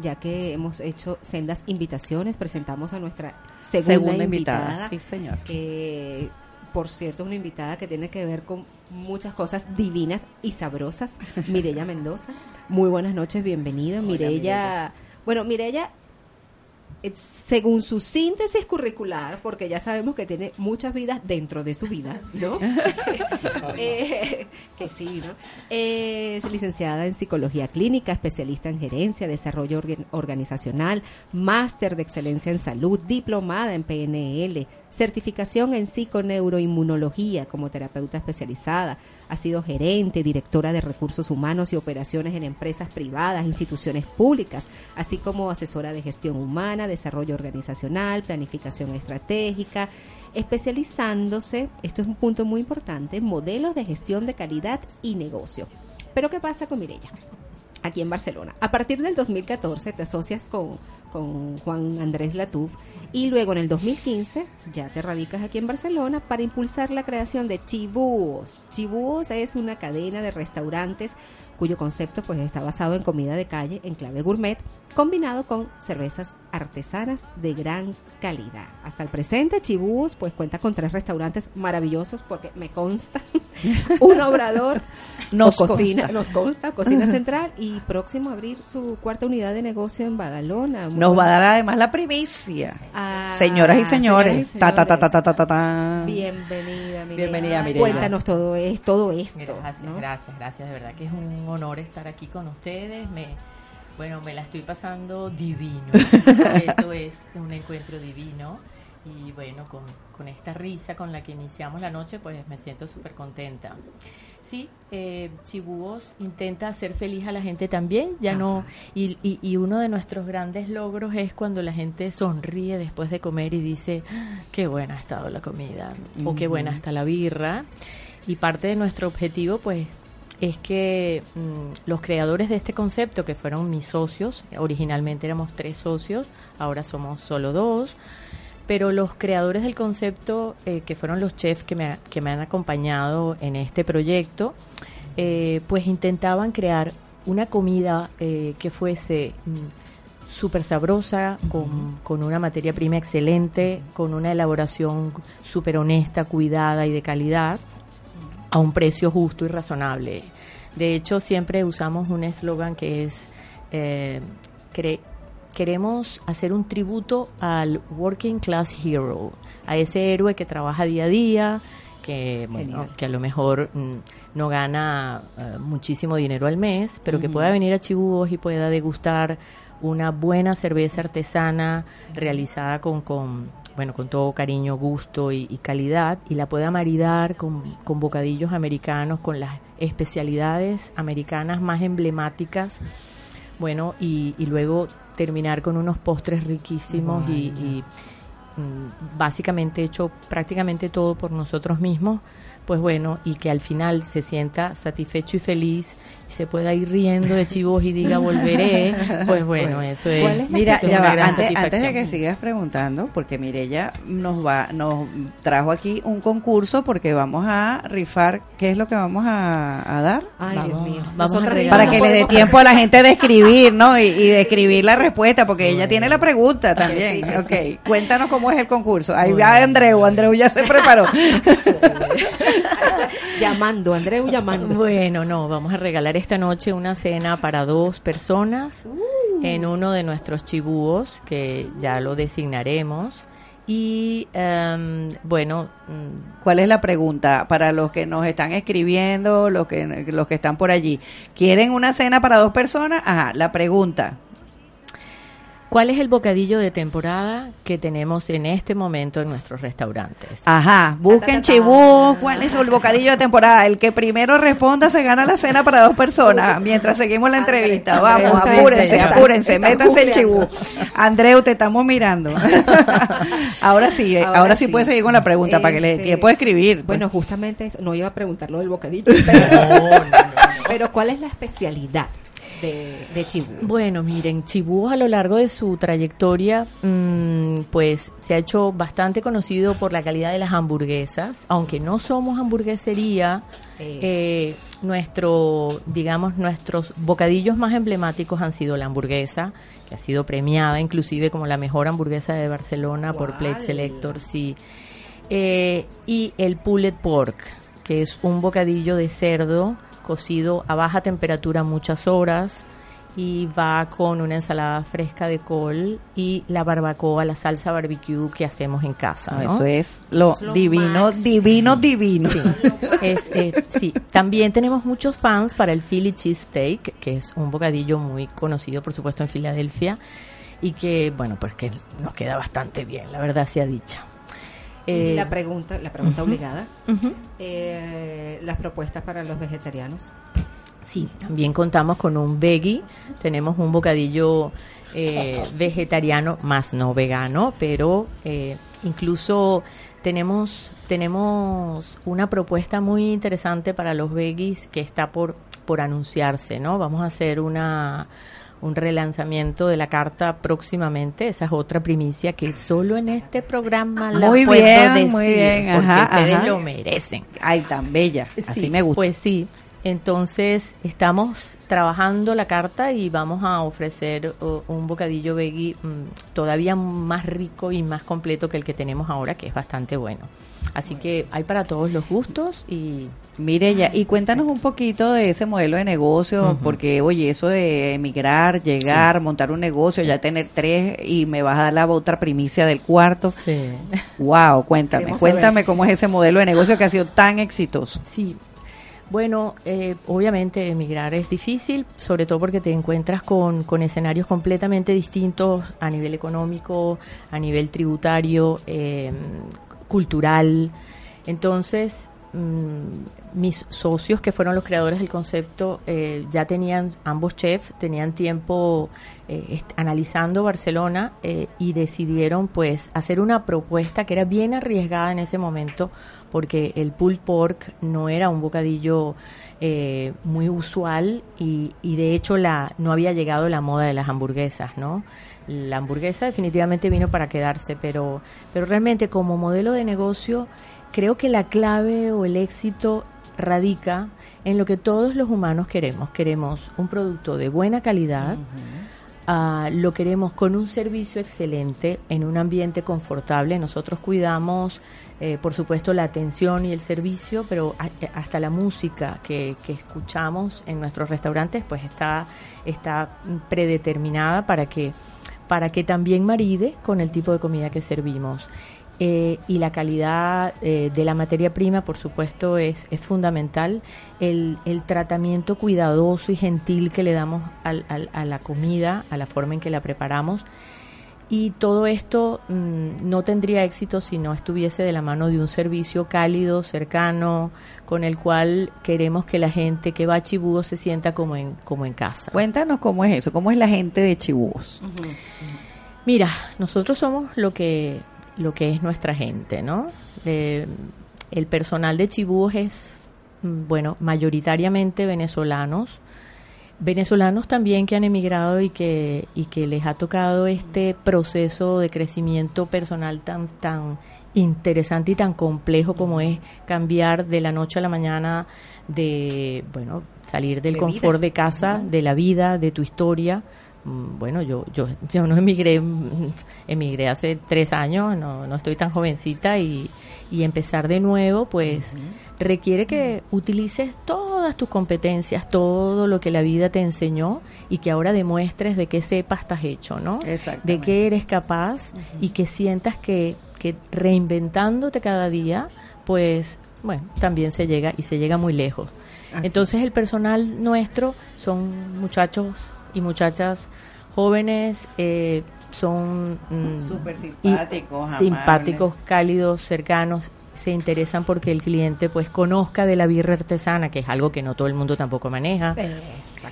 ya que hemos hecho sendas invitaciones, presentamos a nuestra segunda, Segunda invitada, invitada. sí, señor. Que, por cierto, una invitada que tiene que ver con muchas cosas divinas y sabrosas. Mirella Mendoza. Muy buenas noches, bienvenida. Mirella. Bueno, Mirella, eh, según su síntesis curricular, porque ya sabemos que tiene muchas vidas dentro de su vida, ¿no? Eh, que sí, ¿no? Es licenciada en psicología clínica, especialista en gerencia, desarrollo orga- organizacional, máster de excelencia en salud, diplomada en PNL, certificación en psiconeuroinmunología como terapeuta especializada. Ha sido gerente, directora de recursos humanos y operaciones en empresas privadas, instituciones públicas, así como asesora de gestión humana, desarrollo organizacional, planificación estratégica, especializándose, esto es un punto muy importante, en modelos de gestión de calidad y negocio. Pero ¿qué pasa con Mirella? Aquí en Barcelona. A partir del 2014 te asocias con, con Juan Andrés Latuf y luego en el 2015 ya te radicas aquí en Barcelona para impulsar la creación de Chibúos. Chibúos es una cadena de restaurantes cuyo concepto pues está basado en comida de calle en clave gourmet combinado con cervezas artesanas de gran calidad. Hasta el presente Chibúos pues cuenta con tres restaurantes maravillosos porque me consta un obrador Nos cocina, consta. nos consta, cocina central y próximo a abrir su cuarta unidad de negocio en Badalona. Nos va a dar además la primicia. Ah, señoras y señores. señoras y Ta, ta, ta, ta, señores. ta, ta, ta. Bienvenida, Mireia. Bienvenida, Mireia. Cuéntanos todo, es, todo esto. Gracias, ¿no? gracias, gracias. De verdad que es un honor estar aquí con ustedes. Me, bueno, me la estoy pasando divino. Esto es un encuentro divino. Y bueno, con, con esta risa con la que iniciamos la noche, pues me siento súper contenta. Sí, eh, Chibúos intenta hacer feliz a la gente también, ya no, y, y, y uno de nuestros grandes logros es cuando la gente sonríe después de comer y dice, "Ah, qué buena ha estado la comida, o qué buena está la birra, y parte de nuestro objetivo, pues, es que mm, los creadores de este concepto, que fueron mis socios, originalmente éramos tres socios, ahora somos solo dos, pero los creadores del concepto, eh, que fueron los chefs que me, que me han acompañado en este proyecto, eh, pues intentaban crear una comida eh, que fuese mm, súper sabrosa, con, con una materia prima excelente, con una elaboración súper honesta, cuidada y de calidad, a un precio justo y razonable. De hecho, siempre usamos un eslogan que es, eh, cre- queremos hacer un tributo al Working Class Hero, a ese héroe que trabaja día a día, que, bueno, que a lo mejor mm, no gana eh, muchísimo dinero al mes, pero que pueda venir a Chibúos y pueda degustar una buena cerveza artesana realizada con, con bueno con todo cariño, gusto y, y calidad y la pueda maridar con, con bocadillos americanos, con las especialidades americanas más emblemáticas bueno, y, y luego terminar con unos postres riquísimos y, y, básicamente hecho prácticamente todo por nosotros mismos, pues bueno, y que al final se sienta satisfecho y feliz y se pueda ir riendo de chivos y diga volveré, pues bueno, eso es. Mira, eso es ya una va, gran antes, antes de que sigas preguntando, porque Mirella nos va, nos trajo aquí un concurso porque vamos a rifar, ¿qué es lo que vamos a, a dar? Ay, Dios mío. vamos a. Para que le dé tiempo a la gente de escribir, ¿no? Y, y de escribir la respuesta, porque ella tiene la pregunta también. sí, ok, cuéntanos cómo es el concurso. Ahí va Andreu, Andreu ya se preparó. llamando, Andreu llamando. Bueno, no, vamos a regalar esta noche una cena para dos personas Uh. en uno de nuestros chibúos, que ya lo designaremos. Y em, bueno, mm, ¿Cuál es la pregunta para los que nos están escribiendo, los que, los que están por allí? ¿Quieren una cena para dos personas? Ajá, la pregunta. ¿Cuál es el bocadillo de temporada que tenemos en este momento en nuestros restaurantes? Ajá, busquen chibú, ¿cuál es el bocadillo de temporada? El que primero responda se gana la cena para dos personas, mientras seguimos la entrevista. Vamos, apúrense, apúrense, métanse el chibú. Andreu, te estamos mirando. ahora sí, eh, ahora, Ahora sí sí. puedes seguir con la pregunta para que le Este, de escribir. pues. Bueno, justamente eso, no iba a preguntar lo del bocadillo, pero, pero ¿cuál es la especialidad de, de? Bueno, miren, Chibú a lo largo de su trayectoria, mm, pues se ha hecho bastante conocido por la calidad de las hamburguesas, aunque no somos hamburguesería. eh, nuestro, digamos, nuestros bocadillos más emblemáticos han sido la hamburguesa, que ha sido premiada inclusive como la mejor hamburguesa de Barcelona por Plate. Selector, sí. Eh, y el pulled pork, que es un bocadillo de cerdo cocido a baja temperatura muchas horas y va con una ensalada fresca de col y la barbacoa, la salsa barbecue que hacemos en casa. Eso es lo, Es lo divino, divino, divino. Sí, es, eh, sí. También tenemos muchos fans para el Philly Cheesesteak, que es un bocadillo muy conocido, por supuesto, en Filadelfia y que, bueno, pues que nos queda bastante bien, la verdad sea dicha. Eh, la pregunta, la pregunta obligada, eh, las propuestas para los vegetarianos. Sí, también contamos con un veggie. Tenemos un bocadillo eh, vegetariano, más no vegano, pero eh, incluso tenemos, tenemos una propuesta muy interesante para los veggies que está por, por anunciarse, ¿no? Vamos a hacer una un relanzamiento de la carta próximamente, esa es otra primicia que solo en este programa la Muy puedo bien, decir, muy bien, porque ustedes ajá. lo merecen. Ay, tan bella. Así Sí, me gusta. Pues sí. Entonces estamos trabajando la carta y vamos a ofrecer uh, un bocadillo veggie mm, todavía más rico y más completo que el que tenemos ahora, que es bastante bueno. Así que hay para todos los gustos y Mire ya, y cuéntanos un poquito de ese modelo de negocio, porque oye, eso de emigrar, llegar, montar un negocio, ya tener tres y me vas a dar la otra primicia del cuarto. Wow, cuéntame, Queremos cuéntame saber. cómo es ese modelo de negocio que ha sido tan exitoso. Sí. Bueno, eh, obviamente emigrar es difícil, sobre todo porque te encuentras con, con escenarios completamente distintos a nivel económico, a nivel tributario, eh, cultural. Entonces, mm, mis socios, que fueron los creadores del concepto, eh, ya tenían, ambos chefs, tenían tiempo eh, analizando Barcelona eh, y decidieron pues hacer una propuesta que era bien arriesgada en ese momento porque el pulled pork no era un bocadillo muy usual y, y de hecho la no había llegado la moda de las hamburguesas, ¿no? La hamburguesa definitivamente vino para quedarse, pero, pero realmente como modelo de negocio creo que la clave o el éxito radica en lo que todos los humanos queremos. Queremos un producto de buena calidad, ah, lo queremos con un servicio excelente, en un ambiente confortable. Nosotros cuidamos, eh, por supuesto, la atención y el servicio, pero hasta la música que, que escuchamos en nuestros restaurantes, pues está, está predeterminada para que, para que también maride con el tipo de comida que servimos. Eh, y la calidad eh, de la materia prima, por supuesto, es, es fundamental. El, el tratamiento cuidadoso y gentil que le damos al- al- a la comida, a la forma en que la preparamos. Y todo esto mm, no tendría éxito si no estuviese de la mano de un servicio cálido, cercano, con el cual queremos que la gente que va a Chibúo se sienta como en, como en casa. Cuéntanos cómo es eso, cómo es la gente de Chibúos. Mira, nosotros somos lo que, lo que es nuestra gente, ¿no? Eh, el personal de Chibúos es, mm, bueno, mayoritariamente venezolanos, venezolanos también que han emigrado y que, y que les ha tocado este proceso de crecimiento personal tan, tan interesante y tan complejo como es cambiar de la noche a la mañana de, bueno, salir del De confort vida. de casa, de la vida, de tu historia. Mm, Bueno, yo, yo, yo no emigré, emigré hace tres años, no, no estoy tan jovencita y, y empezar de nuevo, pues requiere que utilices todas tus competencias, todo lo que la vida te enseñó y que ahora demuestres de qué cepa estás hecho, ¿no? De qué eres capaz y que sientas que, que reinventándote cada día, pues, bueno, también se llega y se llega muy lejos. Así. Entonces el personal nuestro son muchachos y muchachas jóvenes, eh, son mm, Súper simpáticos, simpáticos, cálidos, cercanos, se interesan porque el cliente pues conozca de la birra artesana, que es algo que no todo el mundo tampoco maneja.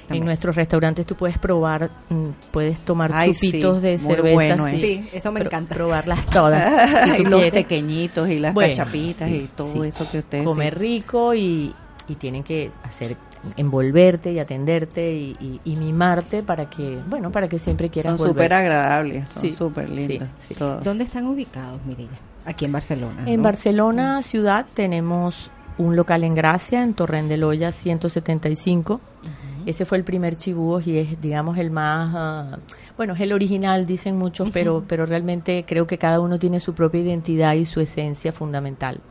En nuestros restaurantes tú puedes probar, mm, puedes tomar Ay, chupitos sí, de muy cerveza. bueno, ¿eh? Sí, eso me Pro- encanta. Probarlas todas. si y tú los quieres. pequeñitos y las Bueno, cachapitas sí, y todo sí. eso que ustedes Comer sí. rico y, y tienen que hacer envolverte y atenderte y, y- y mimarte para que, bueno, para que siempre quieran Son volver. súper agradables, son Sí, súper lindos. sí, sí. todos. ¿Dónde están ubicados, Mirilla? Aquí en Barcelona. En ¿no? Barcelona ciudad tenemos un local en Gracia, en Torrent de Loya 175. Ese fue el primer chibúos y es, digamos, el más, ah, bueno, es el original, dicen muchos, pero, pero realmente creo que cada uno tiene su propia identidad y su esencia fundamental.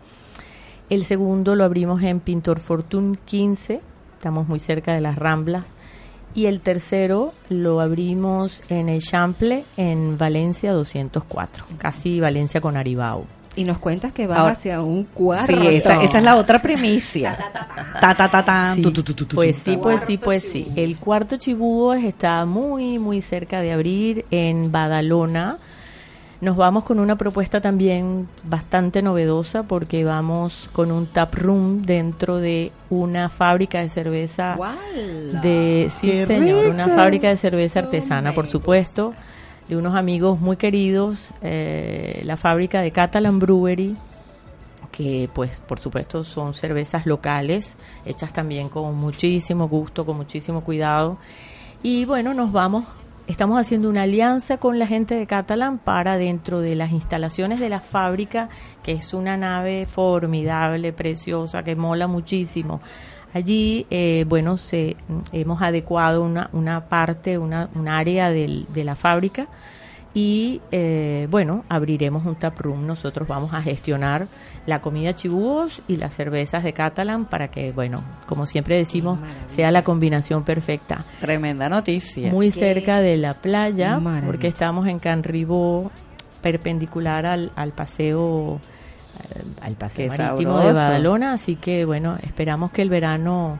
El segundo lo abrimos en Pintor Fortune 15, estamos muy cerca de las Ramblas. Y el tercero lo abrimos en el Chample, en Valencia 204, casi Valencia con Aribao. Y nos cuentas que vas Ahora- hacia un cuarto. Sí, esa, esa es la otra primicia. Pues sí, pues sí, pues sí. El cuarto Chibúo está muy, muy cerca de abrir en Badalona. Nos vamos con una propuesta también bastante novedosa porque vamos con un tap room dentro de una fábrica de cerveza ¿Cuál? de sí ¡Qué señor, una fábrica de cerveza artesana, por supuesto, de unos amigos muy queridos, eh, la fábrica de Catalan Brewery, que pues por supuesto son cervezas locales, hechas también con muchísimo gusto, con muchísimo cuidado. Y bueno, nos vamos, estamos haciendo una alianza con la gente de Catalan para dentro de las instalaciones de la fábrica, que es una nave formidable, preciosa, que mola muchísimo. Allí, eh, bueno, se, hemos adecuado una, una parte, una, un área de la fábrica y eh, bueno, abriremos un tap room. Nosotros vamos a gestionar la comida chibúos y las cervezas de Catalan para que, bueno, como siempre decimos, sea la combinación perfecta. Tremenda noticia. Muy Qué cerca de la playa, porque estamos en Canribó, perpendicular al, al paseo al, al paseo Qué marítimo de. Badalona, así que bueno, esperamos que el verano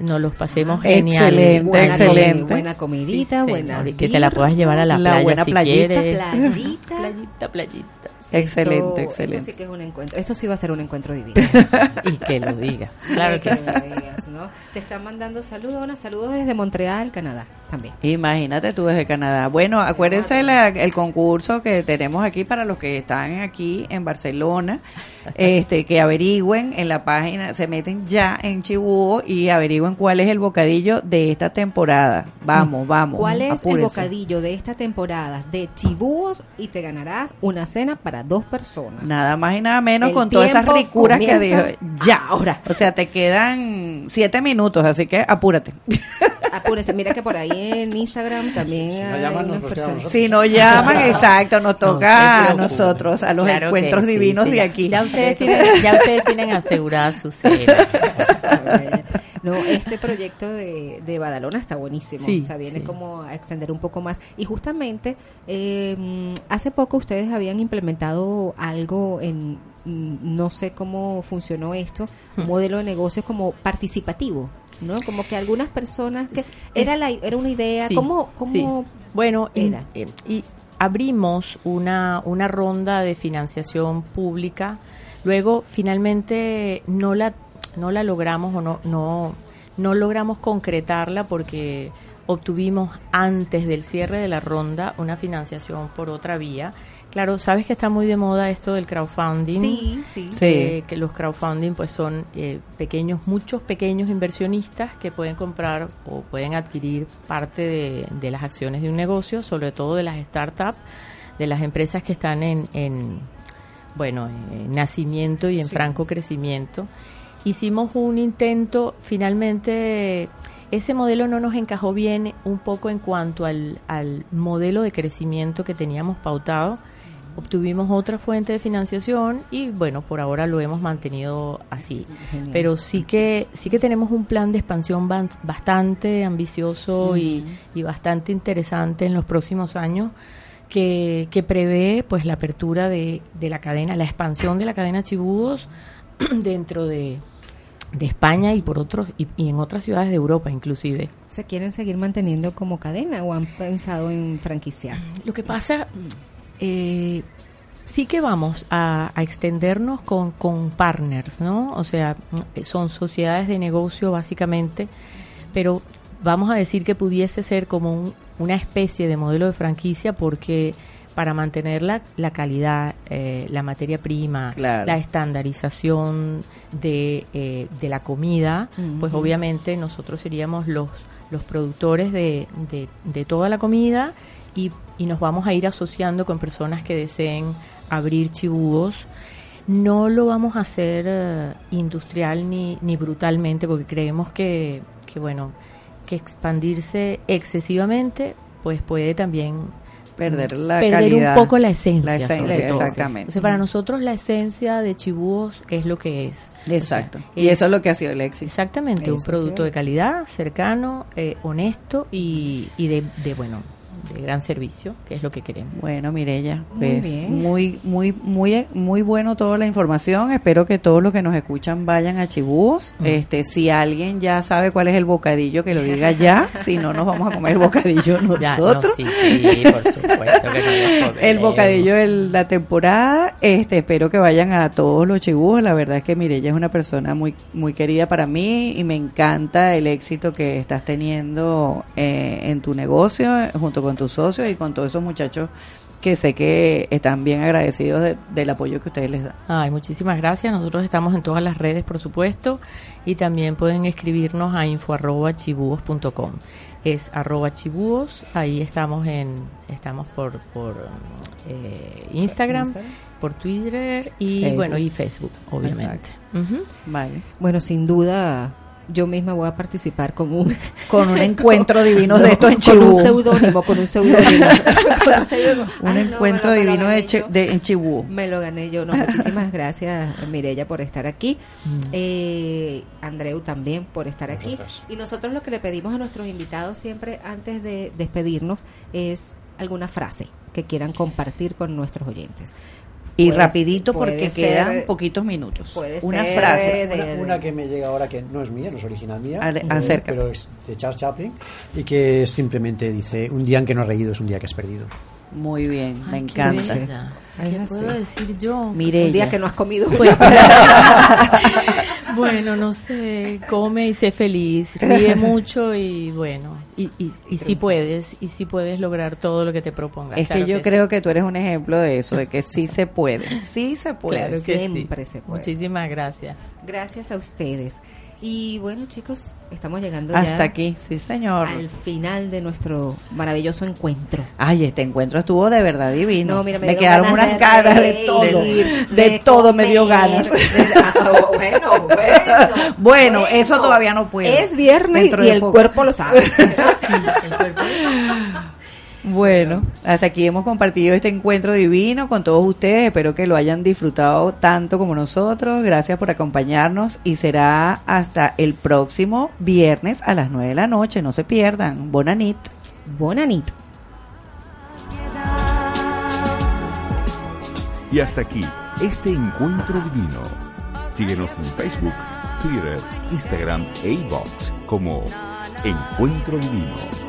nos los pasemos Ah, genial. excelente, Buena excelente. comi- buena comidita, Sí, buena que te la puedas llevar a la, La playa buena si playita. quieres. Playita. playita, playita. Excelente, excelente. Esto sí que es un encuentro. Esto sí va a ser un encuentro divino. y que lo digas. Claro que lo sí. digas, ¿no? Te están mandando saludos, Ana, saludos desde Montreal, Canadá, también. Imagínate tú desde Canadá. Bueno, acuérdense la- el concurso que tenemos aquí para los que están aquí en Barcelona, este, que averigüen en la página, se meten ya en Chibúo y averigüen cuál es el bocadillo de esta temporada. Vamos, vamos. ¿Cuál es el bocadillo de esta temporada de chibúos y te ganarás una cena para dos personas? Nada más y nada menos El con todas esas ricuras que dijo. Ya, ahora. O sea, te quedan siete minutos, así que apúrate. Apúrense, mira que por ahí en Instagram también si no hay llaman, nos unas personas. Si nos llaman, exacto, nos toca a preocupen. nosotros, a los Claro encuentros sí, divinos sí, de aquí. Ya ustedes, tienen, ya ustedes tienen asegurada su cena. No, este proyecto de, de Badalona está buenísimo. Sí, o sea, viene sí. como a extender un poco más. Y justamente, eh, hace poco ustedes habían implementado algo en, mm, no sé cómo funcionó esto, un modelo de negocios como participativo, ¿no? Como que algunas personas que era la, era una idea, Sí, ¿cómo, cómo sí. Bueno, y, era? eh, y abrimos una, una ronda de financiación pública, luego finalmente no la, no la logramos o no, no, no logramos concretarla porque obtuvimos antes del cierre de la ronda una financiación por otra vía. Claro, sabes que está muy de moda esto del crowdfunding. Sí, sí. Eh, que los crowdfunding pues son eh, pequeños, muchos pequeños inversionistas que pueden comprar o pueden adquirir parte de, de las acciones de un negocio, sobre todo de las startups, de las empresas que están en, en bueno, en nacimiento y en franco crecimiento. Hicimos un intento, finalmente ese modelo no nos encajó bien un poco en cuanto al, al modelo de crecimiento que teníamos pautado. Obtuvimos otra fuente de financiación y bueno, por ahora lo hemos mantenido así. Pero sí que sí que tenemos un plan de expansión bastante ambicioso y, y bastante interesante en los próximos años que, que prevé pues la apertura de, de la cadena, la expansión de la cadena Chibudos dentro de, de España y por otros y, y en otras ciudades de Europa inclusive. ¿Se quieren seguir manteniendo como cadena o han pensado en franquiciar? Lo que pasa, eh, sí que vamos a, a extendernos con, con partners, ¿no? O sea, son sociedades de negocio básicamente, pero vamos a decir que pudiese ser como un- una especie de modelo de franquicia porque para mantener la, la calidad, eh, la materia prima, Claro. la estandarización de, eh, de la comida, pues obviamente nosotros seríamos los, los productores de, de, de toda la comida y, y nos vamos a ir asociando con personas que deseen abrir chibúos. No lo vamos a hacer eh, industrial ni, ni brutalmente porque creemos que, que, bueno, que expandirse excesivamente pues puede también Perder la perder calidad. un poco la esencia. La esencia, exactamente. O sea, para nosotros la esencia de Chibúos es lo que es. Exacto. O sea, Y eso es lo que ha sido el éxito. Exactamente, Eso un producto de calidad, cercano, eh, honesto y, y de, de, bueno, de gran servicio, que es lo que queremos. Bueno, Mirella, Muy pues bien. muy, muy, muy, muy bueno toda la información. Espero que todos los que nos escuchan vayan a Chibúos. Mm. Este, si alguien ya sabe cuál es el bocadillo, que lo diga ya. si no, nos vamos a comer el bocadillo Ya, no, nosotros. sí, sí, por supuesto que lo el bocadillo de la temporada. Este, espero que vayan a todos los chibúos. La verdad es que Mirella es una persona muy, muy querida para mí y me encanta el éxito que estás teniendo eh, en tu negocio junto con tus socios y con todos esos muchachos que sé que están bien agradecidos de- del apoyo que ustedes les dan. Ay, muchísimas gracias. Nosotros estamos en todas las redes, por supuesto, y también pueden escribirnos a info@chibúos.com. Es arroba chibúos, ahí estamos en estamos por por eh, Instagram, Instagram. por Twitter y Facebook. bueno, y Facebook, obviamente. Vale. Bueno, sin duda, yo misma voy a participar con un Con un encuentro divino de estos en Con un Chibú. seudónimo, con un seudónimo. Con un seudónimo. Un Ay, no, encuentro me me divino de, yo. de- en Chibú. Me lo gané yo. No, muchísimas gracias, Mirella, por estar aquí. Eh, Andreu también por estar aquí. Y nosotros lo que le pedimos a nuestros invitados siempre antes de despedirnos es alguna frase que quieran compartir con nuestros oyentes. Y rapidito porque ser- quedan poquitos minutos. puede Una ser frase. de- Una, una que me llega ahora que no es mía, no es original mía, Ale- eh, pero es de Charles Chaplin y que simplemente dice, un día en que no has reído es un día que has perdido. Muy bien, me Ay, encanta. bella. ¿Qué puedo decir yo? Mirella. Un día que no has comido. Pues- bueno, no sé, come y sé feliz, ríe mucho y bueno, y, y, y si puedes, y si puedes lograr todo lo que te propongas. Es claro que yo sí. creo que tú eres un ejemplo de eso, de que sí se puede, sí se puede. Claro que Siempre sí. se puede. Muchísimas gracias. Gracias a ustedes. Y bueno, chicos, estamos llegando Hasta ya aquí, sí señor. al final de nuestro maravilloso encuentro. Ay, este encuentro estuvo de verdad divino. No, mira, me me quedaron unas de ganas de reír, todo, de de, todo me dio ganas. ah, bueno, bueno. Bueno, eso todavía no puedo. Es viernes y el poco. cuerpo lo sabe. Bueno, hasta aquí hemos compartido este encuentro divino con todos ustedes. Espero que lo hayan disfrutado tanto como nosotros. Gracias por acompañarnos y será hasta el próximo viernes a las 9 de la noche. No se pierdan. Bonanit. Bonanit. Y hasta aquí este encuentro divino. Síguenos en Facebook, Twitter, Instagram e iVoox como Encuentro Divino.